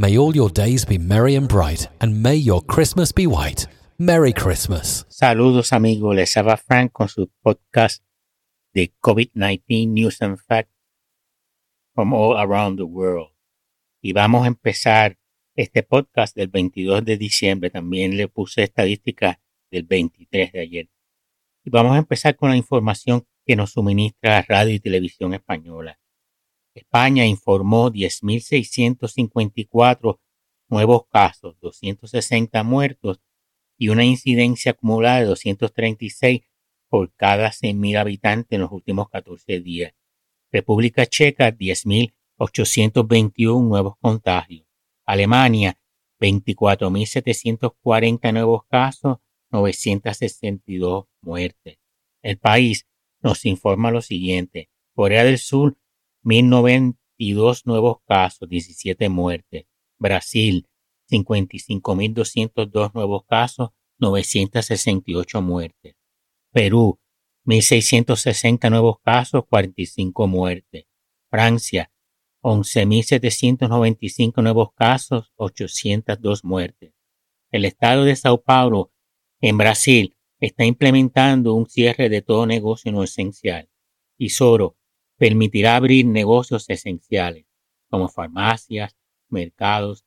May all your days be merry and bright, and may your Christmas be white. Merry Christmas. Saludos amigos, les habla Frank con su podcast de COVID-19 News and Facts from all around the world. Y vamos a empezar este podcast del 22 de diciembre. También le puse estadísticas del 23 de ayer. Y vamos a empezar con la información que nos suministra Radio y Televisión Española. España informó 10.654 nuevos casos, 260 muertos y una incidencia acumulada de 236 por cada 100.000 habitantes en los últimos 14 días. República Checa, 10.821 nuevos contagios. Alemania, 24.740 nuevos casos, 962 muertes. El país nos informa lo siguiente. Corea del Sur, 1092 nuevos casos, 17 muertes. Brasil, 55.202 nuevos casos, 968 muertes. Perú, 1.660 nuevos casos, 45 muertes. Francia, 11.795 nuevos casos, 802 muertes. El estado de Sao Paulo, en Brasil, está implementando un cierre de todo negocio no esencial. Y Soro permitirá abrir negocios esenciales, como farmacias, mercados,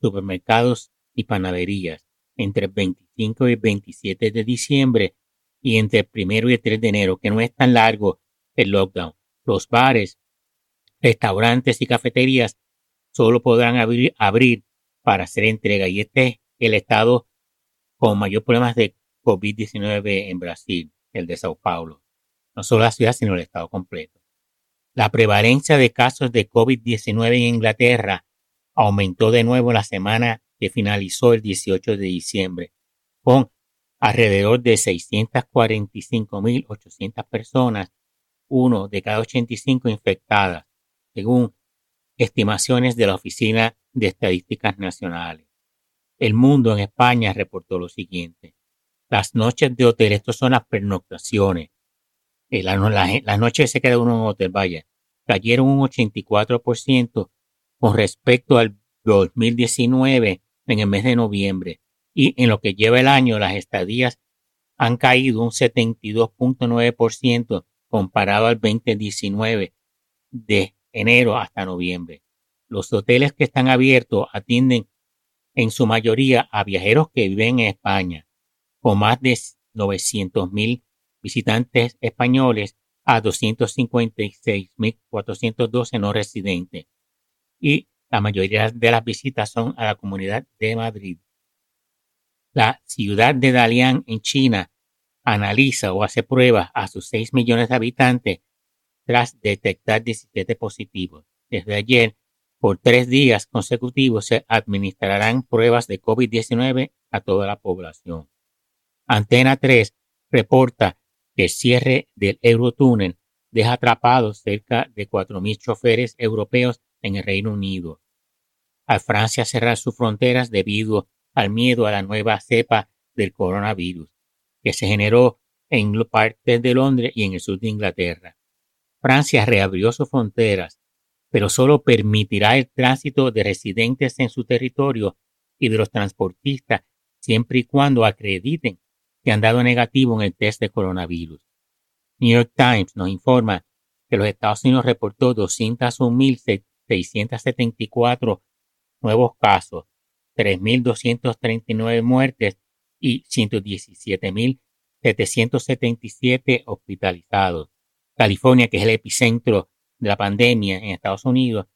supermercados y panaderías, entre el 25 y el 27 de diciembre y entre el 1 y el 3 de enero, que no es tan largo el lockdown. Los bares, restaurantes y cafeterías solo podrán abrir, abrir para hacer entrega y este es el estado con mayor problemas de COVID-19 en Brasil, el de Sao Paulo. No solo la ciudad, sino el estado completo. La prevalencia de casos de COVID-19 en Inglaterra aumentó de nuevo la semana que finalizó el 18 de diciembre, con alrededor de 645.800 personas, uno de cada 85 infectadas, según estimaciones de la Oficina de Estadísticas Nacionales. El Mundo en España reportó lo siguiente. Las noches de hotel, estas son las pernoctaciones. Eh, las la, noches se queda uno en hotel, vaya, cayeron un 84% con respecto al 2019 en el mes de noviembre. Y en lo que lleva el año, las estadías han caído un 72.9% comparado al 2019 de enero hasta noviembre. Los hoteles que están abiertos atienden en su mayoría a viajeros que viven en España con más de 900.000 visitantes españoles a 256.412 no residentes. Y la mayoría de las visitas son a la comunidad de Madrid. La ciudad de Dalian en China analiza o hace pruebas a sus 6 millones de habitantes tras detectar 17 positivos. Desde ayer, por tres días consecutivos, se administrarán pruebas de COVID-19 a toda la población. Antena 3 reporta el cierre del Eurotúnel deja atrapados cerca de 4.000 choferes europeos en el Reino Unido. A Francia cerrar sus fronteras debido al miedo a la nueva cepa del coronavirus, que se generó en partes de Londres y en el sur de Inglaterra. Francia reabrió sus fronteras, pero solo permitirá el tránsito de residentes en su territorio y de los transportistas siempre y cuando acrediten que han dado negativo en el test de coronavirus. New York Times nos informa que los Estados Unidos reportó 201.674 nuevos casos, 3.239 muertes y 117.777 hospitalizados. California, que es el epicentro de la pandemia en Estados Unidos,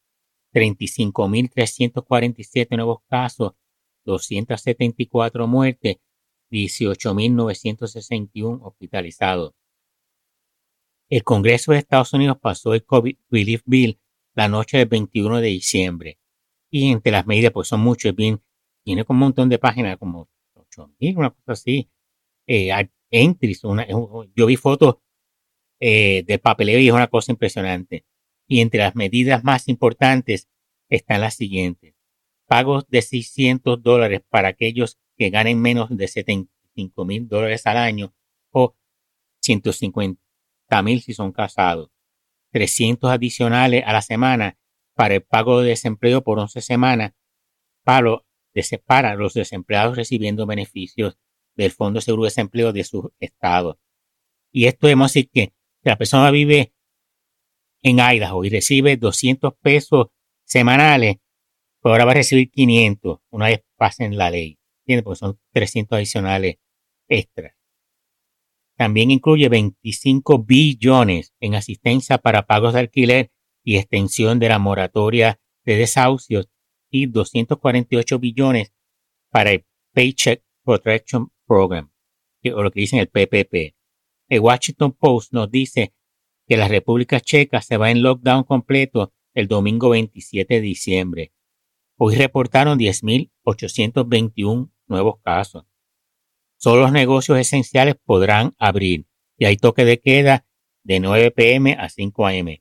35.347 nuevos casos, 274 muertes 18.961 hospitalizados. El Congreso de Estados Unidos pasó el COVID Relief Bill la noche del 21 de diciembre. Y entre las medidas, pues son muchos, bien, tiene como un montón de páginas, como 8.000, una cosa así. Eh, entries, yo vi fotos eh, del papeleo y es una cosa impresionante. Y entre las medidas más importantes están las siguientes. Pagos de 600 dólares para aquellos que ganen menos de 75 mil dólares al año o 150 mil si son casados. 300 adicionales a la semana para el pago de desempleo por 11 semanas paro separa a los desempleados recibiendo beneficios del Fondo de Seguro de Desempleo de su estado. Y esto debemos decir que la persona vive en Idaho y recibe 200 pesos semanales, pues ahora va a recibir 500 una vez pasen la ley. ¿Entiendes? Porque son 300 adicionales extras. También incluye 25 billones en asistencia para pagos de alquiler y extensión de la moratoria de desahucios y 248 billones para el Paycheck Protection Program, o lo que dicen el PPP. El Washington Post nos dice que la República Checa se va en lockdown completo el domingo 27 de diciembre. Hoy reportaron 10.821 nuevos casos. Solo los negocios esenciales podrán abrir y hay toque de queda de 9 pm a 5 am.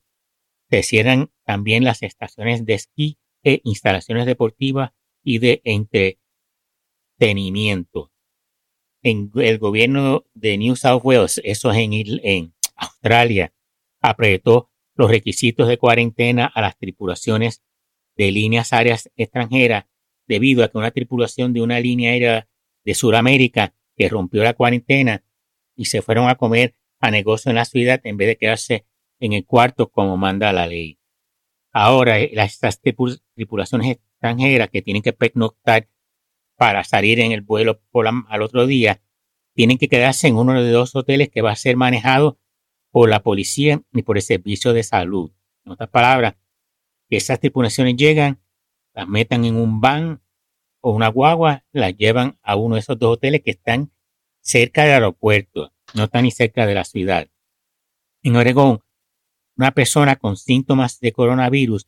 Se cierran también las estaciones de esquí e instalaciones deportivas y de entretenimiento. En el gobierno de New South Wales, eso es en, en Australia, apretó los requisitos de cuarentena a las tripulaciones de líneas aéreas extranjeras debido a que una tripulación de una línea aérea de Sudamérica que rompió la cuarentena y se fueron a comer a negocio en la ciudad en vez de quedarse en el cuarto como manda la ley. Ahora, eh, estas tripulaciones extranjeras que tienen que pernoctar para salir en el vuelo al otro día, tienen que quedarse en uno de dos hoteles que va a ser manejado por la policía y por el servicio de salud. En otras palabras, que esas tripulaciones llegan, las metan en un van o una guagua, las llevan a uno de esos dos hoteles que están cerca del aeropuerto, no están ni cerca de la ciudad. En Oregón, una persona con síntomas de coronavirus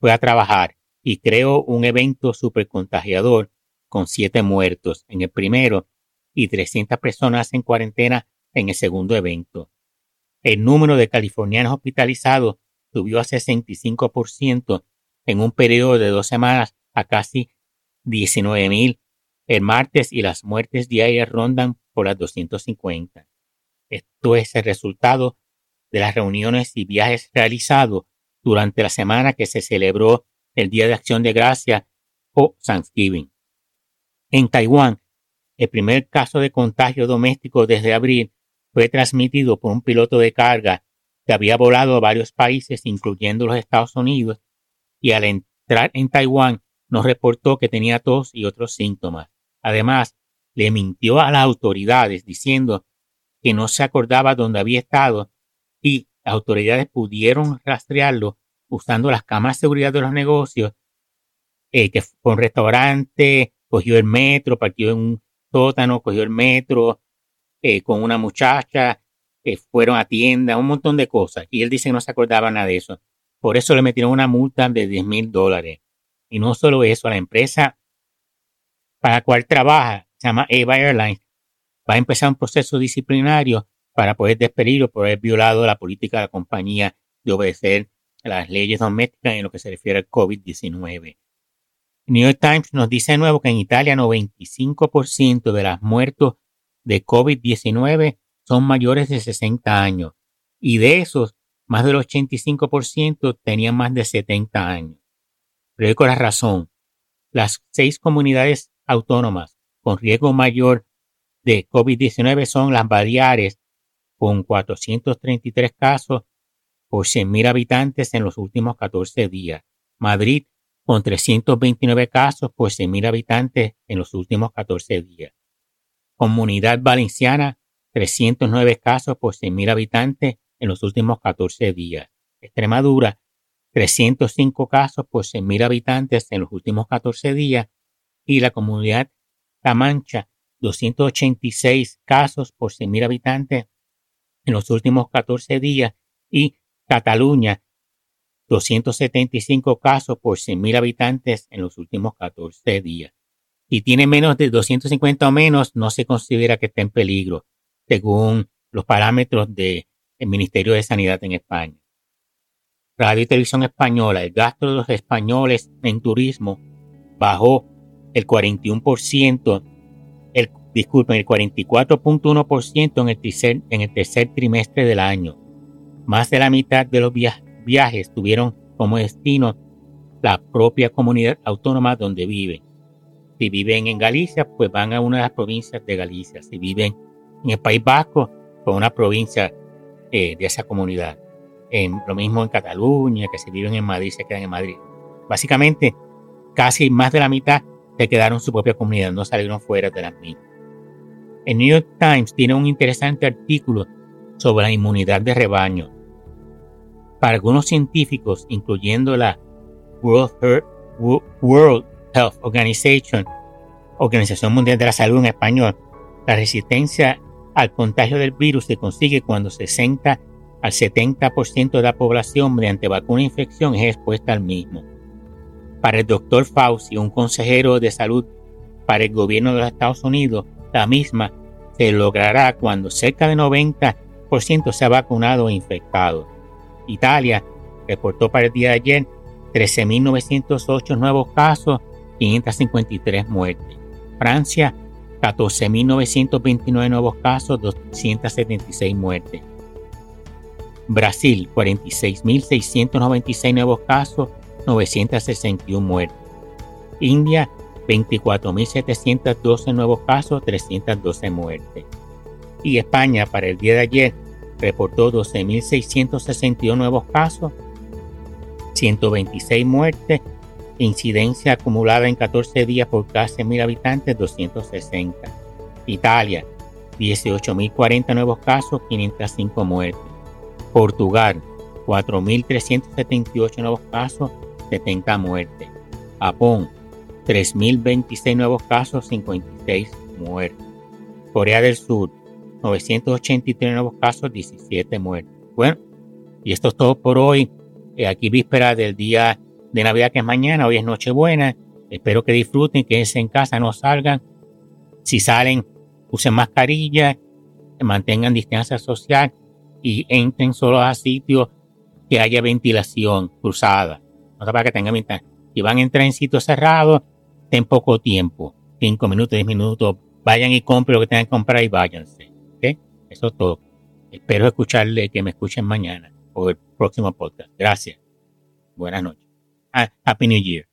fue a trabajar y creó un evento super contagiador con siete muertos en el primero y 300 personas en cuarentena en el segundo evento. El número de californianos hospitalizados subió a 65% en un periodo de dos semanas a casi 19.000 el martes y las muertes diarias rondan por las 250. Esto es el resultado de las reuniones y viajes realizados durante la semana que se celebró el Día de Acción de Gracia o Thanksgiving. En Taiwán, el primer caso de contagio doméstico desde abril fue transmitido por un piloto de carga que había volado a varios países, incluyendo los Estados Unidos, y al entrar en Taiwán nos reportó que tenía tos y otros síntomas. Además, le mintió a las autoridades diciendo que no se acordaba dónde había estado y las autoridades pudieron rastrearlo usando las cámaras de seguridad de los negocios, eh, que fue un restaurante, cogió el metro, partió en un sótano, cogió el metro eh, con una muchacha, que fueron a tienda, un montón de cosas. Y él dice que no se acordaba nada de eso. Por eso le metieron una multa de 10 mil dólares. Y no solo eso, la empresa para la cual trabaja, se llama Eva Airlines, va a empezar un proceso disciplinario para poder despedirlo por haber violado la política de la compañía de obedecer las leyes domésticas en lo que se refiere al COVID-19. New York Times nos dice de nuevo que en Italia 95% de las muertos de COVID-19 son mayores de 60 años y de esos más del 85% tenían más de 70 años. Pero con la razón. Las seis comunidades autónomas con riesgo mayor de COVID-19 son las Baleares, con 433 casos por 100.000 habitantes en los últimos 14 días. Madrid, con 329 casos por 100.000 habitantes en los últimos 14 días. Comunidad Valenciana, 309 casos por 100.000 habitantes en los últimos 14 días. Extremadura, 305 casos por 100.000 habitantes en los últimos 14 días. Y la comunidad La Mancha, 286 casos por 100.000 habitantes en los últimos 14 días y Cataluña 275 casos por 100.000 habitantes en los últimos 14 días. Si tiene menos de 250 o menos, no se considera que esté en peligro, según los parámetros del Ministerio de Sanidad en España. Radio y Televisión Española, el gasto de los españoles en turismo bajó el 41% el disculpen, el 44.1% en el, tercer, en el tercer trimestre del año. Más de la mitad de los viajes tuvieron como destino la propia comunidad autónoma donde viven. Si viven en Galicia, pues van a una de las provincias de Galicia. Si viven en el País Vasco, pues una provincia eh, de esa comunidad. lo mismo en Cataluña, que si viven en Madrid, se quedan en Madrid. Básicamente, casi más de la mitad se quedaron en su propia comunidad, no salieron fuera de las mismas. El New York Times tiene un interesante artículo sobre la inmunidad de rebaño. Para algunos científicos, incluyendo la World Health, Organization, Organización Mundial de la Salud en español, la resistencia al contagio del virus se consigue cuando 60 al 70% de la población mediante vacuna e infección es expuesta al mismo. Para el doctor Fauci, un consejero de salud para el gobierno de los Estados Unidos, la misma se logrará cuando cerca de 90% se ha vacunado e infectado. Italia reportó para el día de ayer 13.908 nuevos casos, 553 muertes. Francia, 14.929 nuevos casos, 276 muertes. Brasil, 46.696 nuevos casos, 961 muertes. India, 24.712 nuevos casos, 312 muertes. Y España, para el día de ayer, reportó 12.661 nuevos casos, 126 muertes, incidencia acumulada en 14 días por casi mil habitantes, 260. Italia, 18.040 nuevos casos, 505 muertes. Portugal, 4.378 nuevos casos, 70 muertes. Japón, 3.026 nuevos casos, 56 muertes. Corea del Sur, 983 nuevos casos, 17 muertes. Bueno, y esto es todo por hoy. Eh, aquí víspera del día de Navidad que es mañana, hoy es Nochebuena. Espero que disfruten, que en casa, no salgan. Si salen, usen mascarilla, mantengan distancia social y entren solo a sitios que haya ventilación cruzada. No para que tengan ventana. Si van a entrar en sitios cerrados, ten poco tiempo, 5 minutos, 10 minutos, vayan y compren lo que tengan que comprar y váyanse. Eso es todo. Espero escucharle, que me escuchen mañana o el próximo podcast. Gracias. Buenas noches. Happy New Year.